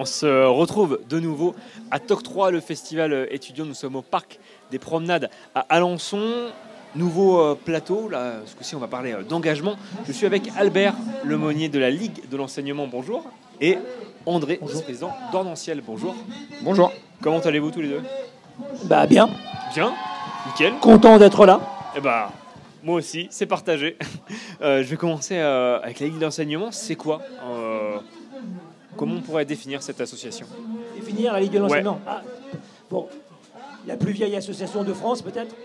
On se retrouve de nouveau à TOC 3, le festival étudiant. Nous sommes au parc des promenades à Alençon. Nouveau euh, plateau, là, ce coup-ci on va parler euh, d'engagement. Je suis avec Albert Lemonnier de la Ligue de l'enseignement, bonjour. Et André, vice-président d'Ornanciel, bonjour. Bonjour. Comment allez-vous tous les deux? Bah bien, Bien, nickel. content d'être là. Eh bah, moi aussi, c'est partagé. Euh, je vais commencer euh, avec la Ligue d'enseignement. C'est quoi euh, Comment on pourrait définir cette association Définir la Ligue de l'enseignement. Ah, bon, la plus vieille association de France peut-être,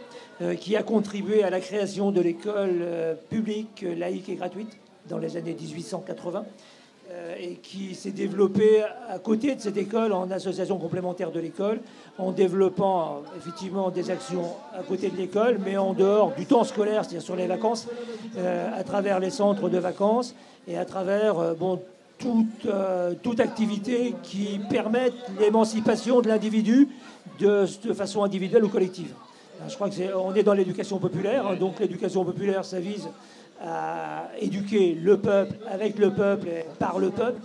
euh, qui a contribué à la création de l'école euh, publique, euh, laïque et gratuite dans les années 1880, euh, et qui s'est développée à côté de cette école en association complémentaire de l'école, en développant effectivement des actions à côté de l'école, mais en dehors du temps scolaire, c'est-à-dire sur les vacances, euh, à travers les centres de vacances et à travers euh, bon, toute, euh, toute activité qui permette l'émancipation de l'individu de, façon individuelle ou collective. Je crois que c'est- on est dans l'éducation populaire, hein, donc l'éducation populaire, ça vise à éduquer le peuple avec le peuple par le peuple,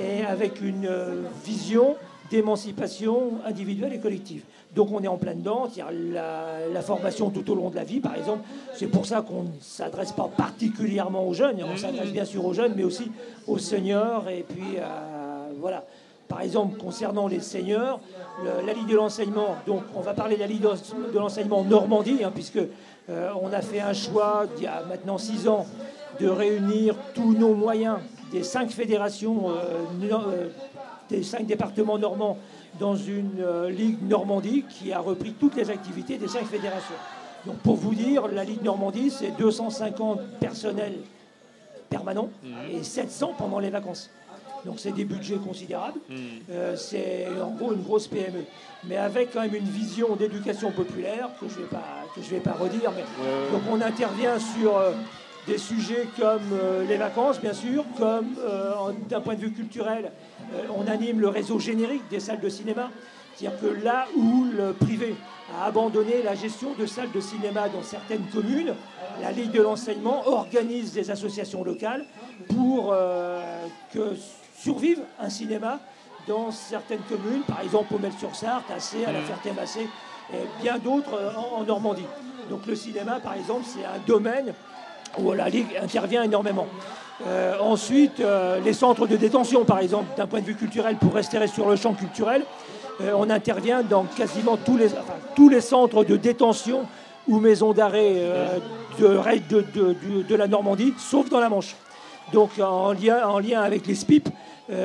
et avec une euh, vision d'émancipation individuelle et collective. Donc on est en plein dedans, c'est-à-dire la, la formation tout au long de la vie, par exemple. C'est pour ça qu'on ne s'adresse pas particulièrement aux jeunes, on s'adresse bien sûr aux jeunes, mais aussi aux seniors, et puis euh, voilà. Par exemple, concernant les seniors, la Ligue de l'enseignement, donc on va parler de la Ligue de l'enseignement Normandie, hein, puisque euh, on a fait un choix il y a maintenant six ans de réunir tous nos moyens des cinq fédérations, euh, des cinq départements normands dans une euh, Ligue Normandie qui a repris toutes les activités des cinq fédérations. Donc pour vous dire, la Ligue Normandie, c'est 250 personnels permanents et 700 pendant les vacances. Donc c'est des budgets considérables. Euh, c'est en gros une grosse PME. Mais avec quand même une vision d'éducation populaire que je ne vais, pas- que je vais pas redire. Mais... Donc on intervient sur euh, des sujets comme euh, les vacances, bien sûr, comme euh, d'un point de vue culturel, euh, on anime le réseau générique des salles de cinéma. C'est-à-dire que là où le privé a abandonné la gestion de salles de cinéma dans certaines communes, la Ligue de l'enseignement organise des associations locales pour que survive un cinéma dans certaines communes, par exemple au Mel-sur-Sarthe, Assé, à la Ferté-Massé, et bien d'autres en, en Normandie. Donc le cinéma, par exemple, c'est un domaine où la Ligue intervient énormément. Euh, ensuite, euh, les centres de détention, par exemple, d'un point de vue culturel, pour rester sur le champ culturel, euh, on intervient dans quasiment tous les, centres de détention ou maisons d'arrêt de, la Normandie, sauf dans la Manche. Donc en lien, en lien avec les SPIP,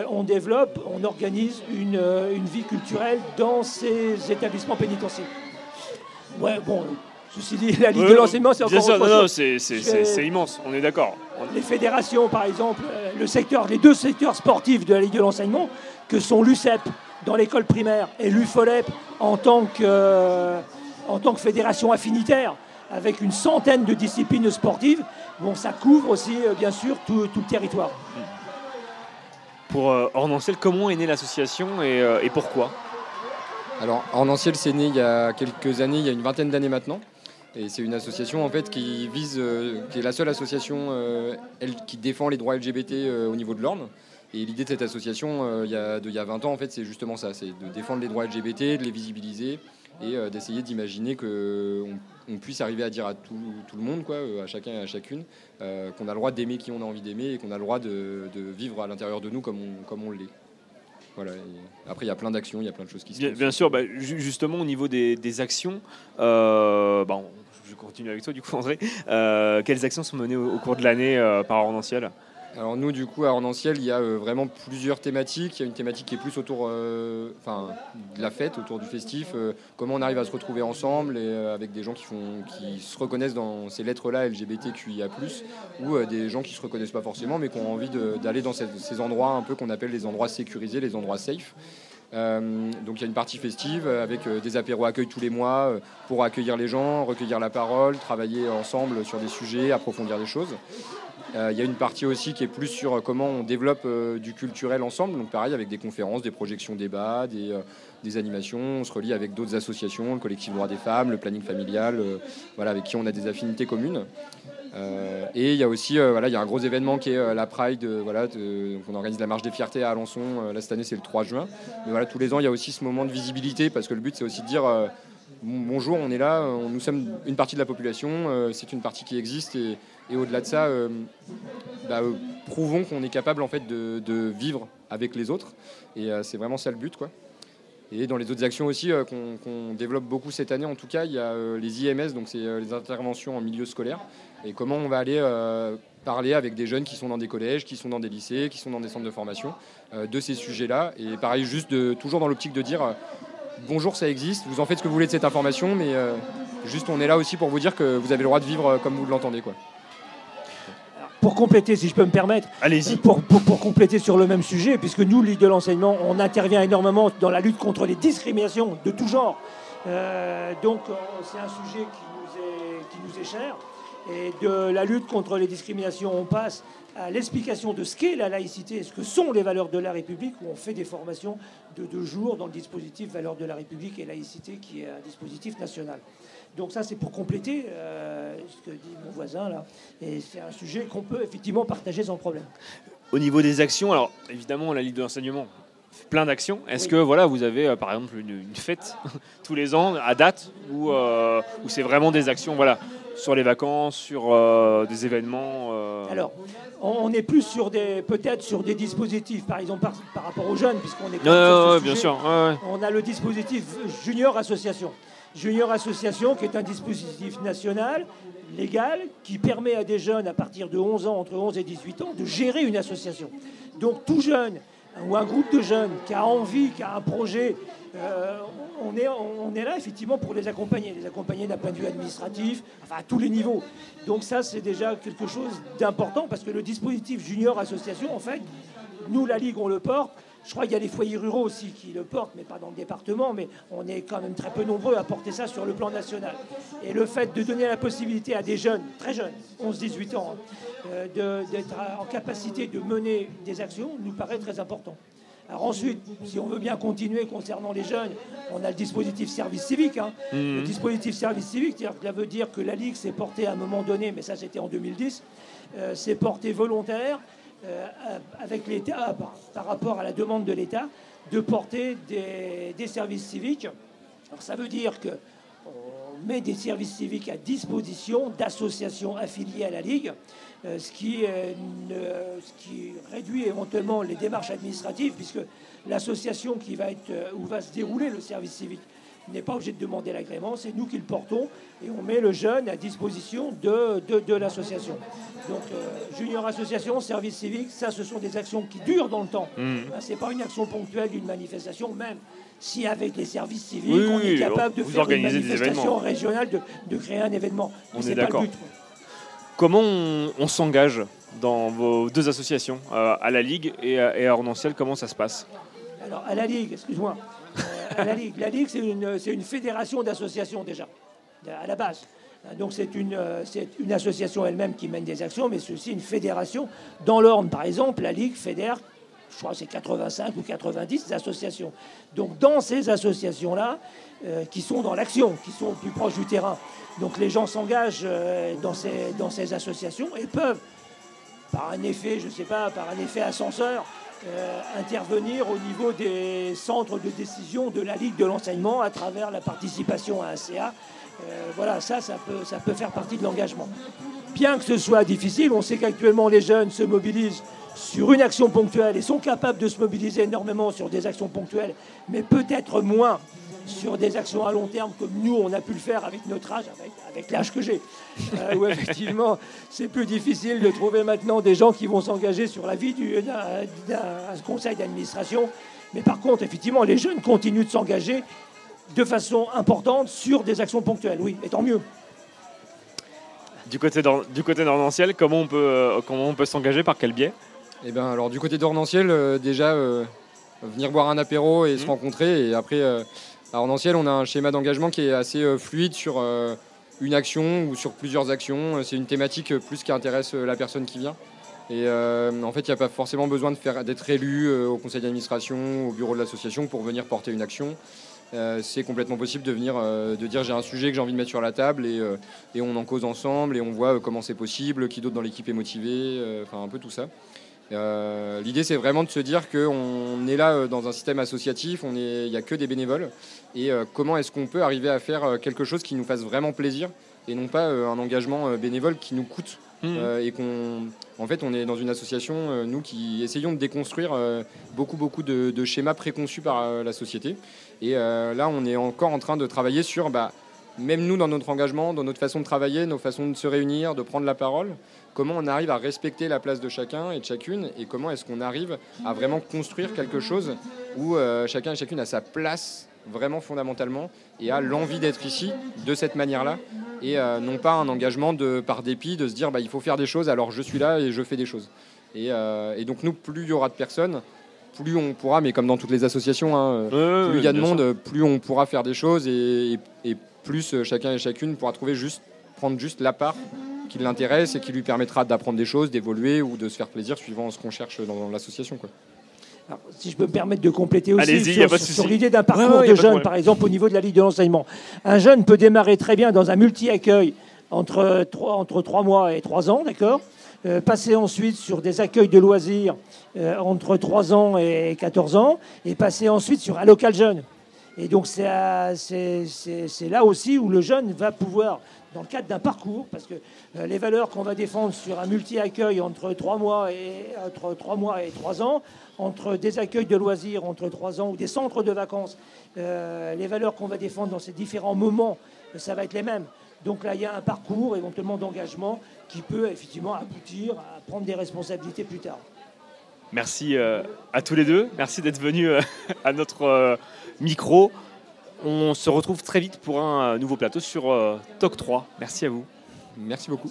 on développe, on organise une, une vie culturelle dans ces établissements pénitentiaires. Ouais, bon, ceci dit, la Ligue de l'enseignement, c'est encore sûr, autre non, non, chose. c'est- immense, on est d'accord. Les fédérations, par exemple, euh, le secteur, les deux secteurs sportifs de la Ligue de l'enseignement, que sont l'UCEP dans l'école primaire et l'UFOLEP en tant que, euh, en tant que fédération affinitaire, avec une centaine de disciplines sportives, bon, ça couvre aussi, euh, bien sûr, tout, tout le territoire. Pour euh, Ornancel, comment est née l'association et, euh, et pourquoi? Alors, Ornanciel, c'est né il y a quelques années, il y a une vingtaine d'années maintenant. Et c'est une association en fait qui vise, euh, qui est la seule association euh, qui défend les droits LGBT euh, au niveau de l'Orne. Et l'idée de cette association, il, y a, de- il y a 20 ans, en fait, c'est justement ça, c'est de défendre les droits LGBT, de les visibiliser et d'essayer d'imaginer qu'on on puisse arriver à dire à tout, tout le monde, quoi, à chacun et à chacune, qu'on a le droit d'aimer qui on a envie d'aimer et qu'on a le droit de, de vivre à l'intérieur de nous comme on, comme on l'est. Voilà. après, il y a plein d'actions, il y a plein de choses qui se passent. bien sûr, bah, ju- justement au niveau des, des actions, euh, bah, on- continue avec toi du coup André. Euh, quelles actions sont menées au, cours de l'année euh, par Ornanciel Alors nous, du coup, à Ornanciel, il y a euh, vraiment plusieurs thématiques. Il y a une thématique qui est plus autour de la fête, autour du festif. comment on arrive à se retrouver ensemble et avec des gens qui, font, qui se reconnaissent dans ces lettres-là, LGBTQIA+, ou des gens qui se reconnaissent pas forcément, mais qui ont envie d'aller dans ces, ces endroits un peu qu'on appelle les endroits sécurisés, les endroits safe. Euh, donc il y a une partie festive euh, avec euh, des apéros accueil tous les mois pour accueillir les gens, recueillir la parole, travailler ensemble sur des sujets, approfondir des choses. Il y a une partie aussi qui est plus sur comment on développe du culturel ensemble. Donc pareil avec des conférences, des projections débats, des, des animations. On se relie avec d'autres associations, le collectif droits des femmes, le planning familial, voilà, avec qui on a des affinités communes. Et il y a aussi voilà, il y a un gros événement qui est la Pride. voilà, on organise la marche des fiertés à Alençon. là, cette année, c'est le 3 juin. Mais voilà, tous les ans, il y a aussi ce moment de visibilité parce que le but, c'est aussi de dire bonjour, on est là, nous sommes une partie de la population, c'est une partie qui existe et, au-delà de ça, bah, prouvons qu'on est capable en fait de, vivre avec les autres et c'est vraiment ça le but quoi. Et dans les autres actions aussi euh, qu'on développe beaucoup cette année, en tout cas, il y a euh, les IMS, donc c'est euh, les interventions en milieu scolaire, et comment on va aller parler avec des jeunes qui sont dans des collèges, qui sont dans des lycées, qui sont dans des centres de formation, de ces sujets-là. Et pareil, juste de, toujours dans l'optique de dire bonjour, ça existe, vous en faites ce que vous voulez de cette information, mais juste on est là aussi pour vous dire que vous avez le droit de vivre comme vous l'entendez. quoi pour compléter, si je peux me permettre, allez-y. Pour, pour, compléter sur le même sujet, puisque nous, Ligue de l'enseignement, on intervient énormément dans la lutte contre les discriminations de tout genre. Euh, donc, euh, c'est un sujet qui nous, est, qui nous est cher. Et de la lutte contre les discriminations, on passe à l'explication de ce qu'est la laïcité, ce que sont les valeurs de la République, où on fait des formations de deux jours dans le dispositif Valeurs de la République et laïcité, qui est un dispositif national. Donc ça, c'est pour compléter euh, ce que dit mon voisin là. Et c'est un sujet qu'on peut effectivement partager sans problème. Au niveau des actions, alors évidemment, la Ligue de l'enseignement fait plein d'actions. Est-ce que voilà, vous avez euh, par exemple une, fête tous les ans à date ou euh, c'est vraiment des actions voilà sur les vacances, sur des événements Alors, on est plus sur des peut-être sur des dispositifs, par exemple par, rapport aux jeunes, puisqu'on est. Non, bien sûr. On a le dispositif Junior Association. Junior Association, qui est un dispositif national, légal, qui permet à des jeunes à partir de 11 ans, entre 11 et 18 ans, de gérer une association. Donc tout jeune ou un groupe de jeunes qui a envie, qui a un projet, euh, on, est, on est là effectivement pour les accompagner, les accompagner d'un point de vue administratif, enfin à tous les niveaux. Donc ça c'est déjà quelque chose d'important parce que le dispositif Junior Association, en fait, nous la Ligue on le porte, je crois qu'il y a les foyers ruraux aussi qui le portent, mais pas dans le département, mais on est quand même très peu nombreux à porter ça sur le plan national. Et le fait de donner la possibilité à des jeunes, très jeunes, 11-18 ans, euh, d'être en capacité de mener des actions nous paraît très important. Alors ensuite, si on veut bien continuer concernant les jeunes, on a le dispositif service civique. Hein. Mmh. Le dispositif service civique, ça veut dire que la Ligue s'est portée à un moment donné, mais ça c'était en 2010, euh, s'est portée volontaire avec l'État, par, rapport à la demande de l'État, de porter des, services civiques. Alors, ça veut dire que on met des services civiques à disposition d'associations affiliées à la Ligue, euh, ce, qui, ce, qui, réduit éventuellement les démarches administratives, puisque l'association qui va être, où va se dérouler le service civique n'est pas obligé de demander l'agrément, c'est nous qui le portons et on met le jeune à disposition de, de, l'association. Donc, euh, Junior Association, service civique, ça, ce sont des actions qui durent dans le temps. Mmh. Ce n'est pas une action ponctuelle d'une manifestation, même si avec les services civiques, on est capable de faire une manifestation régionale, de, de, créer un événement. On est, d'accord. Comment on, s'engage dans vos deux associations, euh, à la Ligue et à, et à Ornanciel Comment ça se passe? Alors, à la Ligue, excuse-moi, la Ligue. C'est une, fédération d'associations déjà, à la base. Donc c'est une, une association elle-même qui mène des actions, mais c'est aussi une fédération. Dans l'Orne, par exemple, la Ligue fédère, je crois que c'est 85 ou 90 associations. Donc dans ces associations-là, euh, qui sont dans l'action, qui sont plus proches du terrain, donc les gens s'engagent euh, dans, ces, dans ces associations et peuvent, par un effet, je ne sais pas, par un effet ascenseur, euh, intervenir au niveau des centres de décision de la Ligue de l'enseignement à travers la participation à un CA. Euh, voilà, ça, ça peut, ça peut faire partie de l'engagement. Bien que ce soit difficile, on sait qu'actuellement les jeunes se mobilisent sur une action ponctuelle et sont capables de se mobiliser énormément sur des actions ponctuelles, mais peut-être moins sur des actions à long terme comme nous, on a pu le faire avec notre âge, avec, l'âge que j'ai. Euh, où effectivement, c'est plus difficile de trouver maintenant des gens qui vont s'engager sur la vie d'un conseil d'administration. Mais par contre, effectivement, les jeunes continuent de s'engager de façon importante sur des actions ponctuelles. Oui, et tant mieux. Du côté d'Ornanciel, comment on peut, euh, comment on peut s'engager Par quel biais? Eh ben, alors, Du côté d'Ornanciel, euh, déjà, venir boire un apéro et se mmh. rencontrer. Et après, à Ornanciel, on a un schéma d'engagement qui est assez euh, fluide sur euh, une action ou sur plusieurs actions. C'est une thématique plus qui intéresse euh, la personne qui vient. Et en fait, il n'y a pas forcément besoin d'être élu au conseil d'administration, au bureau de l'association pour venir porter une action. c'est complètement possible de venir, de dire j'ai un sujet que j'ai envie de mettre sur la table et, et on en cause ensemble et on voit comment c'est possible, qui d'autre dans l'équipe est motivé, enfin un peu tout ça. L'idée, c'est vraiment de se dire qu'on est là dans un système associatif, il n'y a que des bénévoles, et comment est-ce qu'on peut arriver à faire quelque chose qui nous fasse vraiment plaisir et non pas un engagement bénévole qui nous coûte Mmh. Euh, et qu'on, en fait, on est dans une association, euh, nous, qui essayons de déconstruire euh, beaucoup, beaucoup de, schémas préconçus par la société. Et là, on est encore en train de travailler sur, bah, même nous, dans notre engagement, dans notre façon de travailler, nos façons de se réunir, de prendre la parole, comment on arrive à respecter la place de chacun et de chacune, et comment est-ce qu'on arrive à vraiment construire quelque chose où chacun et chacune a sa place vraiment fondamentalement et a l'envie d'être ici de cette manière-là et euh, non pas un engagement de, par dépit de se dire bah, il faut faire des choses alors je suis là et je fais des choses. Et, euh, donc nous, plus il y aura de personnes, plus on pourra, mais comme dans toutes les associations, hein, plus il y a de monde, plus on pourra faire des choses et, plus euh, chacun et chacune pourra trouver juste, prendre juste la part qui l'intéresse et qui lui permettra d'apprendre des choses, d'évoluer ou de se faire plaisir suivant ce qu'on cherche dans l'association si je peux me permettre de compléter aussi sur, l'idée d'un parcours de jeune, par exemple au niveau de la Ligue de l'enseignement. Un jeune peut démarrer très bien dans un multi-accueil entre 3, entre 3 mois et 3 ans, d'accord? Euh, passer ensuite sur des accueils de loisirs euh, entre 3 ans et 14 ans, et passer ensuite sur un local jeune. Et donc c'est là aussi où le jeune va pouvoir, dans le cadre d'un parcours, parce que euh, les valeurs qu'on va défendre sur un multi-accueil entre 3 mois et, entre 3 mois et 3 ans, entre des accueils de loisirs entre 3 ans ou des centres de vacances, les valeurs qu'on va défendre dans ces différents moments, ça va être les mêmes. Donc là, il y a un parcours éventuellement d'engagement qui peut effectivement aboutir à prendre des responsabilités plus tard. Merci euh, à tous les deux. Merci d'être venus à notre micro. On se retrouve très vite pour un nouveau plateau sur TOC 3. Merci à vous. Merci beaucoup.